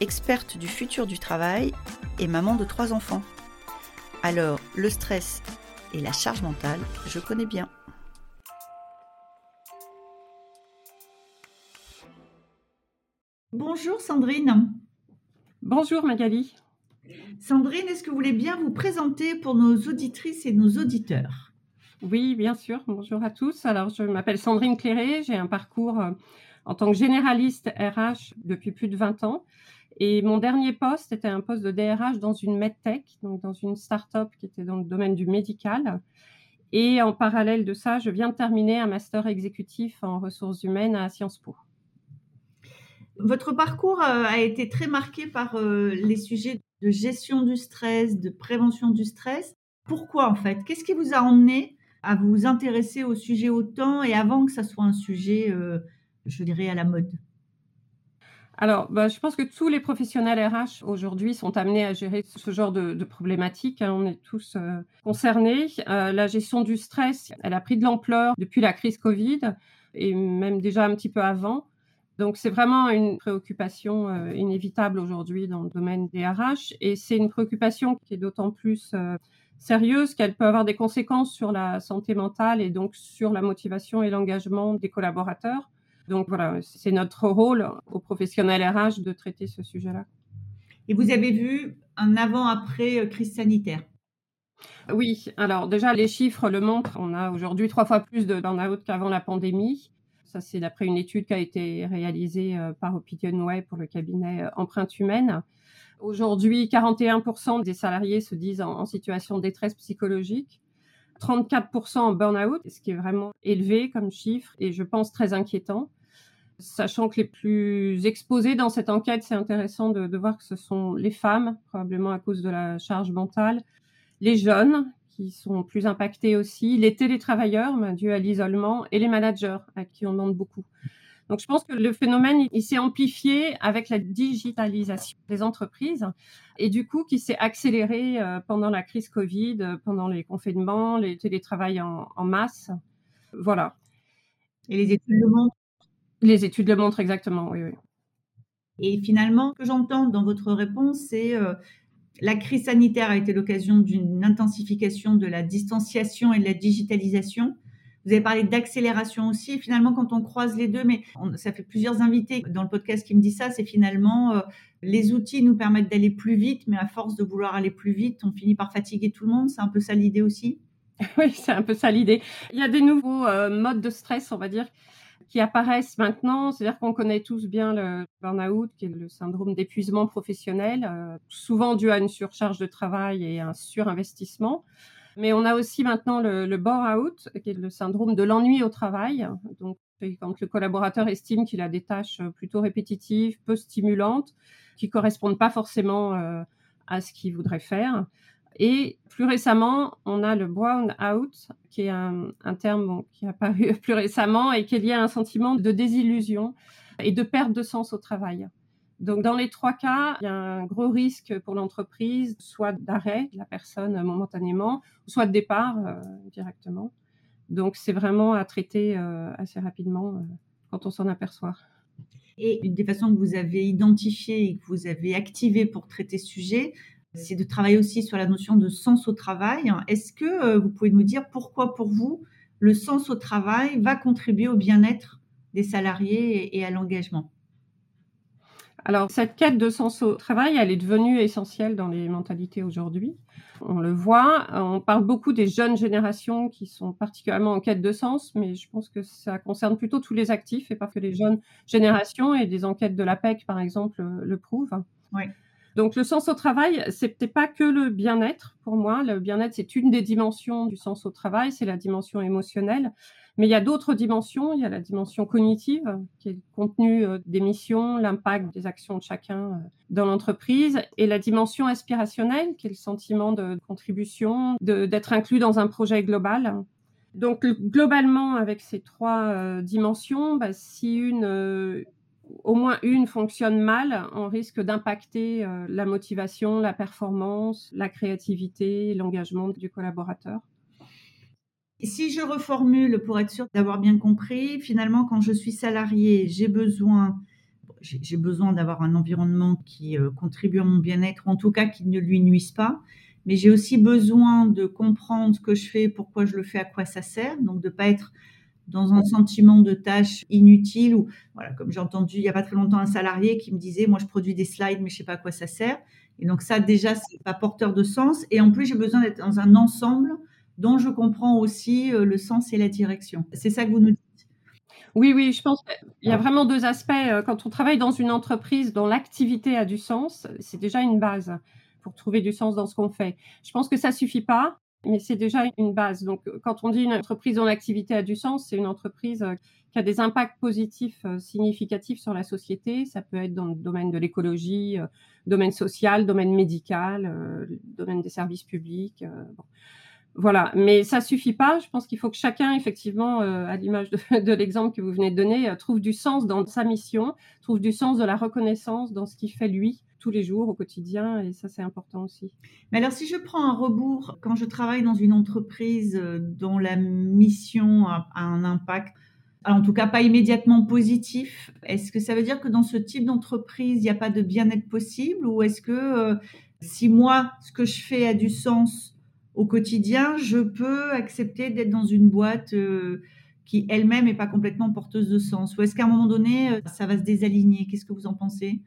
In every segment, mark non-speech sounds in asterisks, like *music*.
experte du futur du travail et maman de trois enfants. Alors, le stress et la charge mentale, je connais bien. Bonjour Sandrine. Bonjour Magali. Sandrine, est-ce que vous voulez bien vous présenter pour nos auditrices et nos auditeurs? Oui, bien sûr. Bonjour à tous. Alors, je m'appelle Sandrine Cléré. J'ai un parcours euh, en tant que généraliste RH depuis plus de 20 ans. Et mon dernier poste était un poste de DRH dans une medtech, donc dans une start-up qui était dans le domaine du médical. Et en parallèle de ça, je viens de terminer un master exécutif en ressources humaines à Sciences Po. Votre parcours euh, a été très marqué par euh, les sujets de gestion du stress, de prévention du stress. Pourquoi en fait? Qu'est-ce qui vous a emmené à vous intéresser au sujet autant et avant que ça soit un sujet, euh, je dirais, à la mode? Alors, bah, je pense que tous les professionnels RH aujourd'hui sont amenés à gérer ce genre de, problématiques. Hein. On est tous euh, concernés. Euh, la gestion du stress, elle a pris de l'ampleur depuis la crise Covid et même déjà un petit peu avant. Donc, c'est vraiment une préoccupation euh, inévitable aujourd'hui dans le domaine des RH et c'est une préoccupation qui est d'autant plus sérieuse qu'elle peut avoir des conséquences sur la santé mentale et donc sur la motivation et l'engagement des collaborateurs. Donc voilà, c'est notre rôle aux professionnels RH de traiter ce sujet-là. Et vous avez vu un avant-après euh, crise sanitaire? Oui, alors déjà les chiffres le montrent. On a aujourd'hui trois fois plus de burn-out qu'avant la pandémie. Ça, c'est d'après une étude qui a été réalisée euh, par Opinionway pour le cabinet euh, Empreinte Humaine. Aujourd'hui, 41% des salariés se disent en, situation de détresse psychologique. 34% en burn-out, ce qui est vraiment élevé comme chiffre et je pense très inquiétant. Sachant que les plus exposés dans cette enquête, c'est intéressant de, voir que ce sont les femmes, probablement à cause de la charge mentale, les jeunes, qui sont plus impactés aussi, les télétravailleurs, ben, dû à l'isolement, et les managers, à qui on demande beaucoup. Donc, je pense que le phénomène, il s'est amplifié avec la digitalisation des entreprises et du coup, qui s'est accéléré euh, pendant la crise Covid, euh, pendant les confinements, les télétravails en, en masse. Voilà. Et les études le montrent les études le montrent exactement, oui. oui. Et finalement, ce que j'entends dans votre réponse, c'est euh, la crise sanitaire a été l'occasion d'une intensification de la distanciation et de la digitalisation. Vous avez parlé d'accélération aussi. Et finalement, quand on croise les deux, mais ça fait plusieurs invités dans le podcast qui me disent ça, c'est finalement euh, les outils nous permettent d'aller plus vite, mais à force de vouloir aller plus vite, on finit par fatiguer tout le monde. C'est un peu ça l'idée aussi? *laughs* Oui, c'est un peu ça l'idée. Il y a des nouveaux euh, modes de stress, on va dire, qui apparaissent maintenant. C'est-à-dire qu'on connaît tous bien le burn-out, qui est le syndrome d'épuisement professionnel, euh, souvent dû à une surcharge de travail et un surinvestissement. Mais on a aussi maintenant le, le bore-out, qui est le syndrome de l'ennui au travail. Donc, quand le collaborateur estime qu'il a des tâches plutôt répétitives, peu stimulantes, qui correspondent pas forcément euh, à ce qu'il voudrait faire. Et plus récemment, on a le brown out, qui est un, terme qui est apparu *laughs* plus récemment et qui est lié à un sentiment de désillusion et de perte de sens au travail. Donc, dans les trois cas, il y a un gros risque pour l'entreprise, soit d'arrêt de la personne momentanément, soit de départ euh, directement. Donc, c'est vraiment à traiter euh, assez rapidement euh, quand on s'en aperçoit. Et une des façons que vous avez identifiées et que vous avez activées pour traiter ce sujet, c'est de travailler aussi sur la notion de sens au travail. Est-ce que euh, vous pouvez nous dire pourquoi pour vous le sens au travail va contribuer au bien-être des salariés et à l'engagement? Alors, cette quête de sens au travail, elle est devenue essentielle dans les mentalités aujourd'hui. On le voit, on parle beaucoup des jeunes générations qui sont particulièrement en quête de sens, mais je pense que ça concerne plutôt tous les actifs et pas que les jeunes générations, et des enquêtes de l'APEC, par exemple, le prouvent. Oui. Donc le sens au travail, c'est peut-être pas que le bien-être pour moi. Le bien-être, c'est une des dimensions du sens au travail, c'est la dimension émotionnelle. Mais il y a d'autres dimensions. Il y a la dimension cognitive, qui est le contenu euh, des missions, l'impact des actions de chacun euh, dans l'entreprise, et la dimension aspirationnelle, qui est le sentiment de contribution, d'être inclus dans un projet global. Donc globalement, avec ces trois euh, dimensions, bah, si une, au moins une fonctionne mal, on risque d'impacter la motivation, la performance, la créativité, l'engagement du collaborateur. Si je reformule pour être sûr d'avoir bien compris, finalement, quand je suis salarié, j'ai besoin, j'ai besoin d'avoir un environnement qui euh, contribue à mon bien-être, en tout cas qui ne lui nuise pas. Mais j'ai aussi besoin de comprendre ce que je fais, pourquoi je le fais, à quoi ça sert. Donc de pas être dans un sentiment de tâche inutile ou voilà, comme j'ai entendu il y a pas très longtemps un salarié qui me disait, moi je produis des slides, mais je sais pas à quoi ça sert. Et donc ça déjà c'est pas porteur de sens. Et en plus j'ai besoin d'être dans un ensemble dont je comprends aussi euh, le sens et la direction. C'est ça que vous nous dites? Oui, oui, je pense qu'il y a vraiment deux aspects. Euh, quand on travaille dans une entreprise dont l'activité a du sens, c'est déjà une base pour trouver du sens dans ce qu'on fait. Je pense que ça suffit pas, mais c'est déjà une base. Donc, quand on dit une entreprise dont l'activité a du sens, c'est une entreprise euh, qui a des impacts positifs significatifs sur la société. Ça peut être dans le domaine de l'écologie, domaine social, domaine médical, domaine des services publics. Voilà, mais ça suffit pas. Je pense qu'il faut que chacun, effectivement, euh, à l'image de, l'exemple que vous venez de donner, euh, trouve du sens dans sa mission, trouve du sens de la reconnaissance dans ce qu'il fait lui tous les jours au quotidien, et ça c'est important aussi. Mais alors si je prends un rebours, quand je travaille dans une entreprise euh, dont la mission a, un impact, en tout cas pas immédiatement positif, est-ce que ça veut dire que dans ce type d'entreprise, il n'y a pas de bien-être possible, ou est-ce que si moi, ce que je fais a du sens, au quotidien, je peux accepter d'être dans une boîte euh, qui elle-même n'est pas complètement porteuse de sens? Ou est-ce qu'à un moment donné, euh, ça va se désaligner? Qu'est-ce que vous en pensez?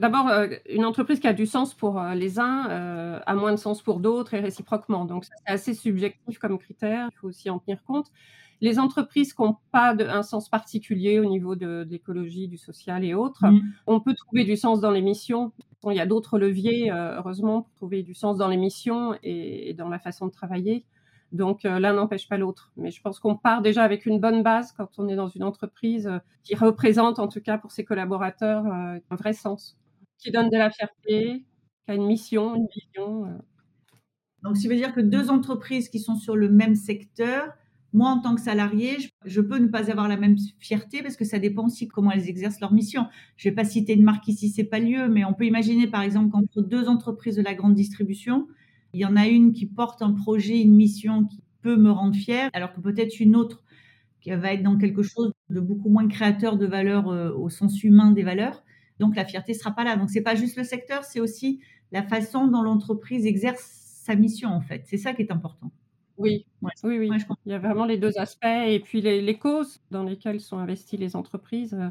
D'abord, euh, une entreprise qui a du sens pour les uns a moins de sens pour d'autres et réciproquement. Donc, c'est assez subjectif comme critère. Il faut aussi en tenir compte. Les entreprises qui n'ont pas de, un sens particulier au niveau de, l'écologie, du social et autres, mmh. on peut trouver du sens dans les missions il y a d'autres leviers, euh, heureusement, pour trouver du sens dans les missions et, dans la façon de travailler. Donc euh, l'un n'empêche pas l'autre. Mais je pense qu'on part déjà avec une bonne base quand on est dans une entreprise euh, qui représente, en tout cas pour ses collaborateurs, un vrai sens, qui donne de la fierté, qui a une mission, une vision. Donc, ça veut dire que deux entreprises qui sont sur le même secteur, moi, en tant que salarié, je, peux ne pas avoir la même fierté parce que ça dépend aussi comment elles exercent leur mission. Je ne vais pas citer de marque ici, c'est pas lieu, mais on peut imaginer par exemple qu'entre deux entreprises de la grande distribution, il y en a une qui porte un projet, une mission qui peut me rendre fière, alors que peut-être une autre qui va être dans quelque chose de beaucoup moins créateur de valeur euh, au sens humain des valeurs. Donc la fierté sera pas là. Donc c'est pas juste le secteur, c'est aussi la façon dont l'entreprise exerce sa mission en fait. C'est ça qui est important. Oui, oui, oui. Il y a vraiment les deux aspects. Et puis les, causes dans lesquelles sont investies les entreprises euh,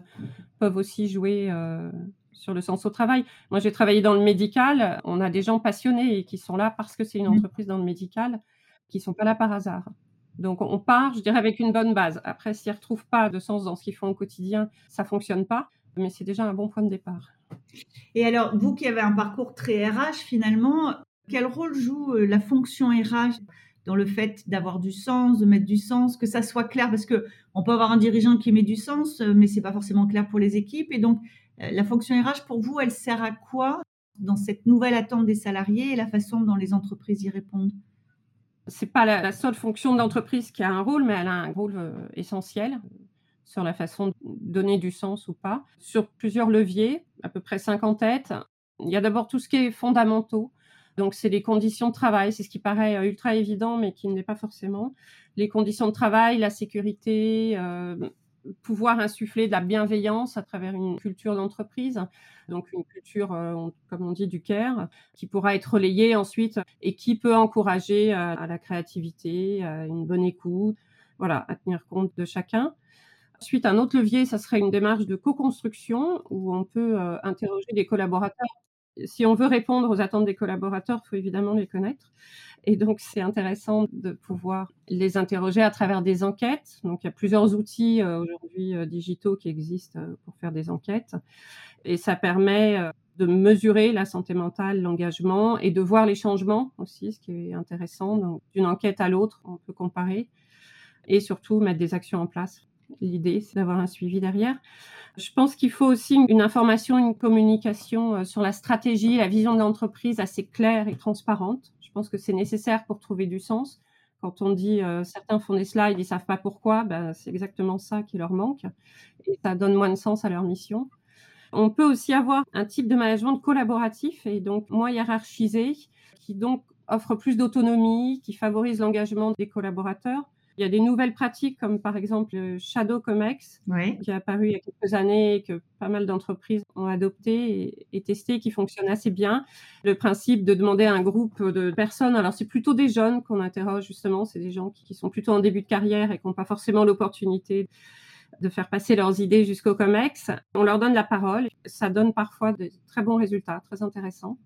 peuvent aussi jouer euh, sur le sens au travail. Moi, j'ai travaillé dans le médical. On a des gens passionnés et qui sont là parce que c'est une mmh. entreprise dans le médical, qui sont pas là par hasard. Donc, on part, je dirais, avec une bonne base. Après, s'ils ne retrouvent pas de sens dans ce qu'ils font au quotidien, ça fonctionne pas. Mais c'est déjà un bon point de départ. Et alors, vous qui avez un parcours très RH, finalement, quel rôle joue euh, la fonction RH dans le fait d'avoir du sens, de mettre du sens, que ça soit clair, parce que on peut avoir un dirigeant qui met du sens, euh, mais c'est pas forcément clair pour les équipes. Et donc, euh, la fonction RH, pour vous, elle sert à quoi dans cette nouvelle attente des salariés et la façon dont les entreprises y répondent? C'est pas la, seule fonction d'entreprise qui a un rôle, mais elle a un rôle essentiel sur la façon de donner du sens ou pas, sur plusieurs leviers, à peu près 50 têtes. Il y a d'abord tout ce qui est fondamentaux, donc, c'est les conditions de travail. C'est ce qui paraît euh, ultra évident, mais qui ne l'est pas forcément. Les conditions de travail, la sécurité, euh, pouvoir insuffler de la bienveillance à travers une culture d'entreprise, donc une culture, euh, comme on dit, du care, qui pourra être relayée ensuite et qui peut encourager à la créativité, à une bonne écoute, voilà, à tenir compte de chacun. Ensuite, un autre levier, ça serait une démarche de co-construction où on peut interroger les collaborateurs si on veut répondre aux attentes des collaborateurs, il faut évidemment les connaître. Et donc, c'est intéressant de pouvoir les interroger à travers des enquêtes. Donc, il y a plusieurs outils euh, aujourd'hui euh, digitaux qui existent euh, pour faire des enquêtes. Et ça permet de mesurer la santé mentale, l'engagement et de voir les changements aussi, ce qui est intéressant. d'une enquête à l'autre, on peut comparer. et surtout mettre des actions en place. L'idée, c'est d'avoir un suivi derrière. Je pense qu'il faut aussi une information, une communication euh, sur la stratégie, la vision de l'entreprise assez claire et transparente. Je pense que c'est nécessaire pour trouver du sens. Quand on dit euh, certains font des slides, ils savent pas pourquoi, ben, c'est exactement ça qui leur manque et ça donne moins de sens à leur mission. On peut aussi avoir un type de management collaboratif et donc moins hiérarchisé, qui donc offre plus d'autonomie, qui favorise l'engagement des collaborateurs. Il y a des nouvelles pratiques comme par exemple le Shadow Comex qui est apparu il y a quelques années et que pas mal d'entreprises ont adopté et, testé qui fonctionne assez bien. Le principe de demander à un groupe de personnes, alors c'est plutôt des jeunes qu'on interroge justement, c'est des gens qui, qui, sont plutôt en début de carrière et qui n'ont pas forcément l'opportunité de faire passer leurs idées jusqu'au COMEX. On leur donne la parole. Ça donne parfois de très bons résultats, très intéressants.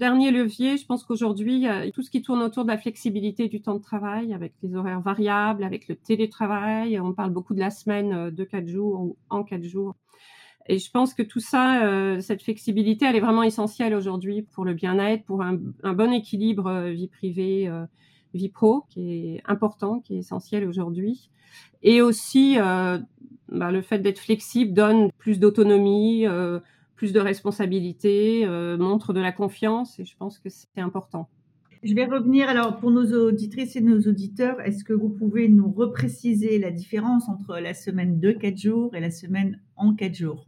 Dernier levier, je pense qu'aujourd'hui, tout ce qui tourne autour de la flexibilité du temps de travail, avec les horaires variables, avec le télétravail, on parle beaucoup de la semaine euh, de quatre jours ou en quatre jours. Et je pense que tout ça, euh, cette flexibilité, elle est vraiment essentielle aujourd'hui pour le bien-être, pour un, bon équilibre euh, vie privée, vie pro, qui est important, qui est essentiel aujourd'hui. Et aussi, bah, le fait d'être flexible donne plus d'autonomie, plus de responsabilités, euh, montre de la confiance et je pense que c'est important. Je vais revenir alors pour nos auditrices et nos auditeurs. Est-ce que vous pouvez nous repréciser la différence entre la semaine de 4 jours et la semaine en 4 jours?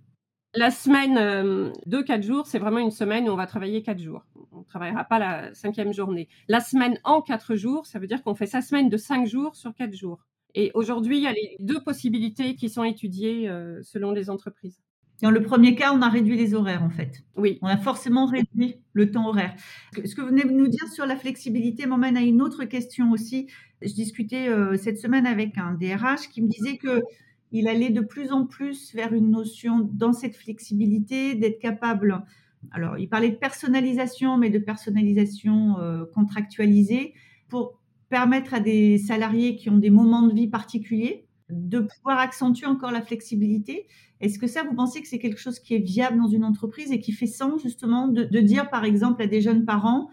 La semaine euh, de 4 jours, c'est vraiment une semaine où on va travailler 4 jours. On ne travaillera pas la cinquième journée. La semaine en 4 jours, ça veut dire qu'on fait sa semaine de 5 jours sur 4 jours. Et aujourd'hui, il y a les deux possibilités qui sont étudiées euh, selon les entreprises. Dans le premier cas, on a réduit les horaires, en fait. Oui. On a forcément réduit le temps horaire. Ce que vous venez de nous dire sur la flexibilité m'emmène à une autre question aussi. Je discutais euh, cette semaine avec un DRH qui me disait que il allait de plus en plus vers une notion dans cette flexibilité d'être capable. Alors, il parlait de personnalisation, mais de personnalisation euh, contractualisée pour permettre à des salariés qui ont des moments de vie particuliers de pouvoir accentuer encore la flexibilité. Est-ce que ça, vous pensez que c'est quelque chose qui est viable dans une entreprise et qui fait sens justement de, dire par exemple à des jeunes parents,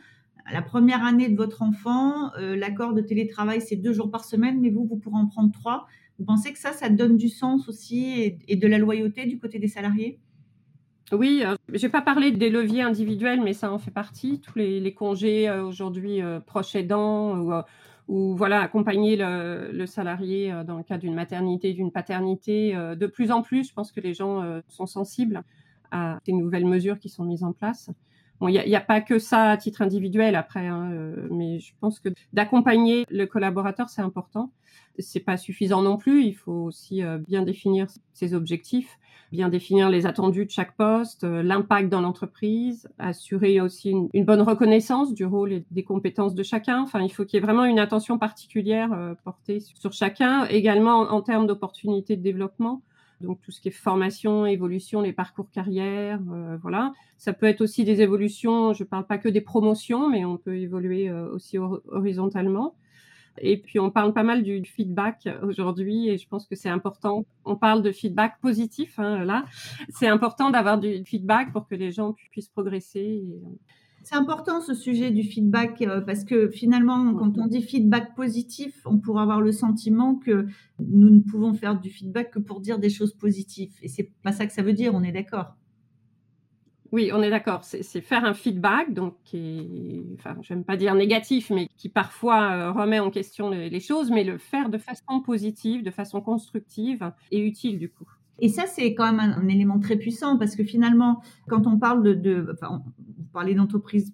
la première année de votre enfant, euh, l'accord de télétravail c'est deux jours par semaine, mais vous, vous pourrez en prendre trois. Vous pensez que ça, ça donne du sens aussi et, de la loyauté du côté des salariés? Oui, euh, je vais pas parler des leviers individuels, mais ça en fait partie. Tous les, congés euh, aujourd'hui proches aidants ou ou voilà accompagner le, salarié euh, dans le cas d'une maternité, d'une paternité. Euh, de plus en plus, je pense que les gens euh, sont sensibles à ces nouvelles mesures qui sont mises en place. Bon, il n'y a, pas que ça à titre individuel après, hein, mais je pense que d'accompagner le collaborateur, c'est important. C'est pas suffisant non plus. Il faut aussi bien définir ses objectifs bien définir les attendus de chaque poste, euh, l'impact dans l'entreprise, assurer aussi une, bonne reconnaissance du rôle et des compétences de chacun. Enfin, il faut qu'il y ait vraiment une attention particulière euh, portée sur chacun, également en, termes d'opportunités de développement. Donc tout ce qui est formation, évolution, les parcours carrière, euh, voilà. Ça peut être aussi des évolutions. Je ne parle pas que des promotions, mais on peut évoluer aussi horizontalement. Et puis, on parle pas mal du feedback aujourd'hui et je pense que c'est important. On parle de feedback positif, hein, là. C'est important d'avoir du feedback pour que les gens puissent progresser. C'est important ce sujet du feedback euh, parce que finalement, quand on dit feedback positif, on pourrait avoir le sentiment que nous ne pouvons faire du feedback que pour dire des choses positives. Et c'est pas ça que ça veut dire, on est d'accord. Oui, on est d'accord. C'est faire un feedback, donc qui, enfin, j'aime pas dire négatif, mais qui parfois euh, remet en question les, choses, mais le faire de façon positive, de façon constructive et utile du coup. Et ça, c'est quand même un, élément très puissant parce que finalement, quand on parle de, de enfin, vous parlez d'entreprise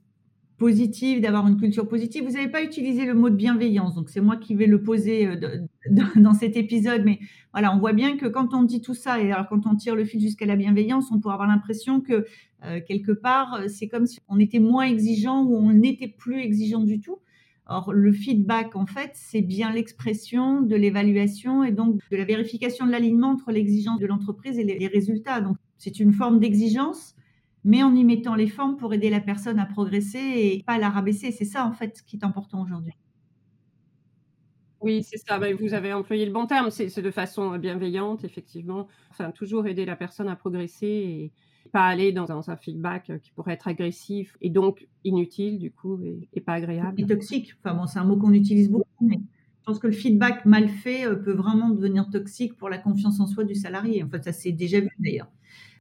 positive, d'avoir une culture positive. Vous n'avez pas utilisé le mot de bienveillance, donc c'est moi qui vais le poser euh, *laughs* dans cet épisode. Mais voilà, on voit bien que quand on dit tout ça, et alors quand on tire le fil jusqu'à la bienveillance, on pourrait avoir l'impression que euh, quelque part, euh, c'est comme si on était moins exigeant ou on n'était plus exigeant du tout. Or, le feedback, en fait, c'est bien l'expression de l'évaluation et donc de la vérification de l'alignement entre l'exigence de l'entreprise et les résultats. Donc, c'est une forme d'exigence mais en y mettant les formes pour aider la personne à progresser et pas à la rabaisser. C'est ça, en fait, qui est important aujourd'hui. Oui, c'est ça. Ben, vous avez employé le bon terme. C'est de façon bienveillante, effectivement. Enfin, toujours aider la personne à progresser et pas aller dans un, feedback qui pourrait être agressif et donc inutile, du coup, et, pas agréable. Et toxique. Enfin, bon, c'est un mot qu'on utilise beaucoup, mais Je pense que le feedback mal fait peut vraiment devenir toxique pour la confiance en soi du salarié. En fait, ça s'est déjà vu d'ailleurs.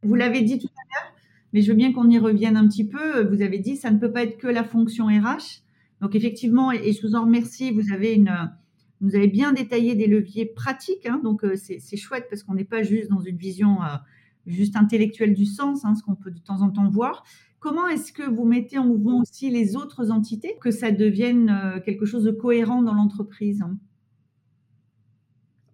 Vous l'avez dit tout à l'heure, mais je veux bien qu'on y revienne un petit peu. Vous avez dit, ça ne peut pas être que la fonction RH. Donc effectivement, et je vous en remercie, vous avez bien détaillé des leviers pratiques. Hein. donc c'est chouette parce qu'on n'est pas juste dans une vision juste intellectuelle du sens, hein, ce qu'on peut de temps en temps voir. Comment est-ce que vous mettez en mouvement aussi les autres entités, que ça devienne quelque chose de cohérent dans l'entreprise hein?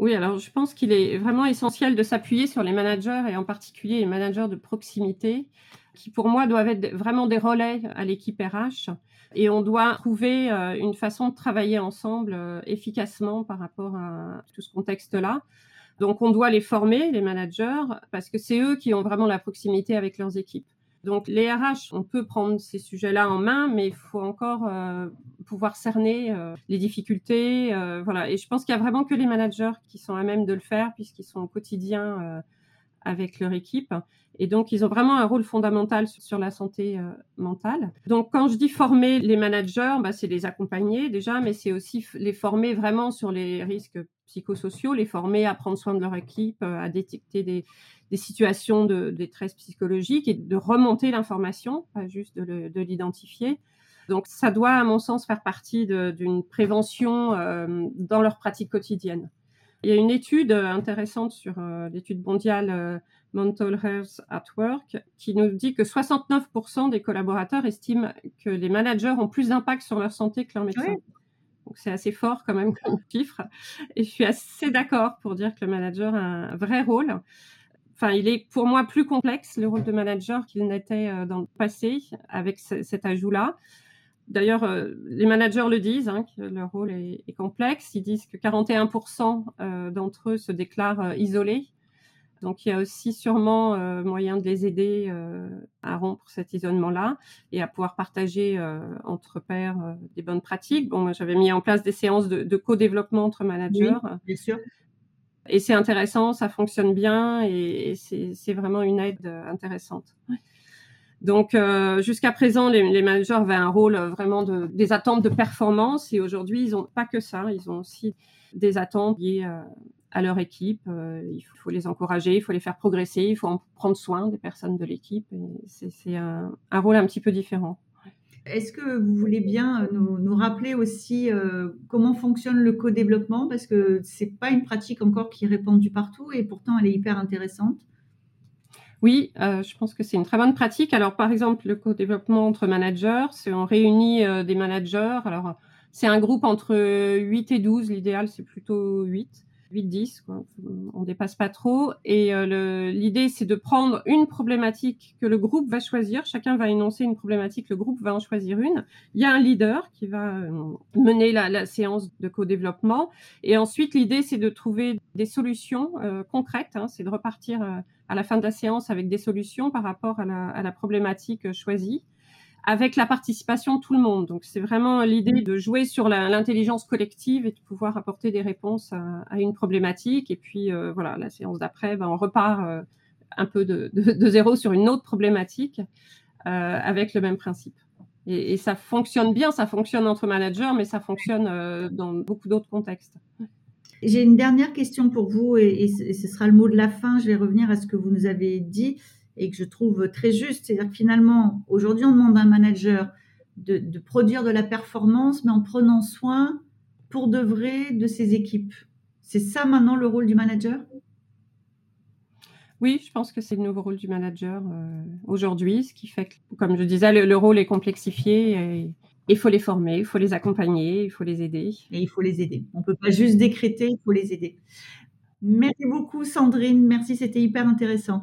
Oui, alors je pense qu'il est vraiment essentiel de s'appuyer sur les managers et en particulier les managers de proximité qui pour moi doivent être vraiment des relais à l'équipe RH et on doit trouver euh, une façon de travailler ensemble euh, efficacement par rapport à tout ce contexte-là. Donc on doit les former, les managers, parce que c'est eux qui ont vraiment la proximité avec leurs équipes. Donc les RH, on peut prendre ces sujets-là en main, mais il faut encore euh, pouvoir cerner euh, les difficultés. Euh, voilà. Et je pense qu'il y a vraiment que les managers qui sont à même de le faire, puisqu'ils sont au quotidien avec leur équipe. Et donc, ils ont vraiment un rôle fondamental sur la santé mentale. Donc, quand je dis former les managers, bah, c'est les accompagner déjà, mais c'est aussi les former vraiment sur les risques psychosociaux, les former à prendre soin de leur équipe, à détecter des, des situations de détresse psychologique et de remonter l'information, pas juste de l'identifier. Donc ça doit, à mon sens, faire partie d'une prévention euh, dans leur pratique quotidienne. Il y a une étude intéressante sur euh, l'étude mondiale euh, Mental Health at Work qui nous dit que 69% des collaborateurs estiment que les managers ont plus d'impact sur leur santé que leurs médecins. Donc c'est assez fort quand même comme chiffre. Et je suis assez d'accord pour dire que le manager a un vrai rôle. Enfin, il est pour moi plus complexe le rôle de manager qu'il n'était euh, dans le passé avec cet ajout-là. D'ailleurs, euh, les managers le disent, hein, que leur rôle est, complexe. Ils disent que 41% euh, d'entre eux se déclarent isolés. Donc, il y a aussi sûrement moyen de les aider à rompre cet isolement-là et à pouvoir partager entre pairs des bonnes pratiques. Bon, moi, j'avais mis en place des séances de, de co-développement entre managers. Oui, bien sûr et c'est intéressant, ça fonctionne bien et, c'est vraiment une aide euh, intéressante. Donc euh, jusqu'à présent, les, managers avaient un rôle euh, vraiment de, des attentes de performance et aujourd'hui, ils n'ont pas que ça, ils ont aussi des attentes liées à leur équipe. il faut les encourager, il faut les faire progresser, il faut en prendre soin des personnes de l'équipe. C'est un, un rôle un petit peu différent. Est-ce que vous voulez bien euh, nous, rappeler aussi euh, comment fonctionne le co-développement? Parce que ce n'est pas une pratique encore qui est répandue partout et pourtant elle est hyper intéressante. Oui, euh, je pense que c'est une très bonne pratique. Alors, par exemple, le co-développement entre managers, c'est on réunit des managers. Alors, c'est un groupe entre 8 et 12. L'idéal, c'est plutôt 8. 8-10, on dépasse pas trop. Et euh, l'idée, c'est de prendre une problématique que le groupe va choisir. Chacun va énoncer une problématique, le groupe va en choisir une. Il y a un leader qui va euh, mener la, séance de co-développement. Et ensuite, l'idée, c'est de trouver des solutions euh, concrètes. Hein. c'est de repartir à la fin de la séance avec des solutions par rapport à la, à la problématique choisie avec la participation de tout le monde. Donc c'est vraiment l'idée de jouer sur l'intelligence collective et de pouvoir apporter des réponses à, une problématique. Et puis euh, voilà, la séance d'après, ben, on repart euh, un peu de, zéro sur une autre problématique euh, avec le même principe. Et, ça fonctionne bien, ça fonctionne entre managers, mais ça fonctionne dans beaucoup d'autres contextes. J'ai une dernière question pour vous et, et, ce sera le mot de la fin. Je vais revenir à ce que vous nous avez dit et que je trouve très juste. C'est-à-dire que finalement, aujourd'hui, on demande à un manager de, produire de la performance, mais en prenant soin pour de vrai de ses équipes. C'est ça maintenant le rôle du manager? Oui, je pense que c'est le nouveau rôle du manager euh, aujourd'hui, ce qui fait que, comme je disais, le, rôle est complexifié et il faut les former, il faut les accompagner, il faut les aider. Et il faut les aider. On ne peut pas juste décréter, il faut les aider. Merci beaucoup Sandrine, merci, c'était hyper intéressant.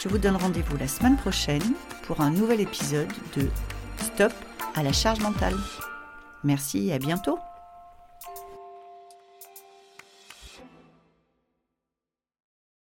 Je vous donne rendez-vous la semaine prochaine pour un nouvel épisode de Stop à la charge mentale. Merci et à bientôt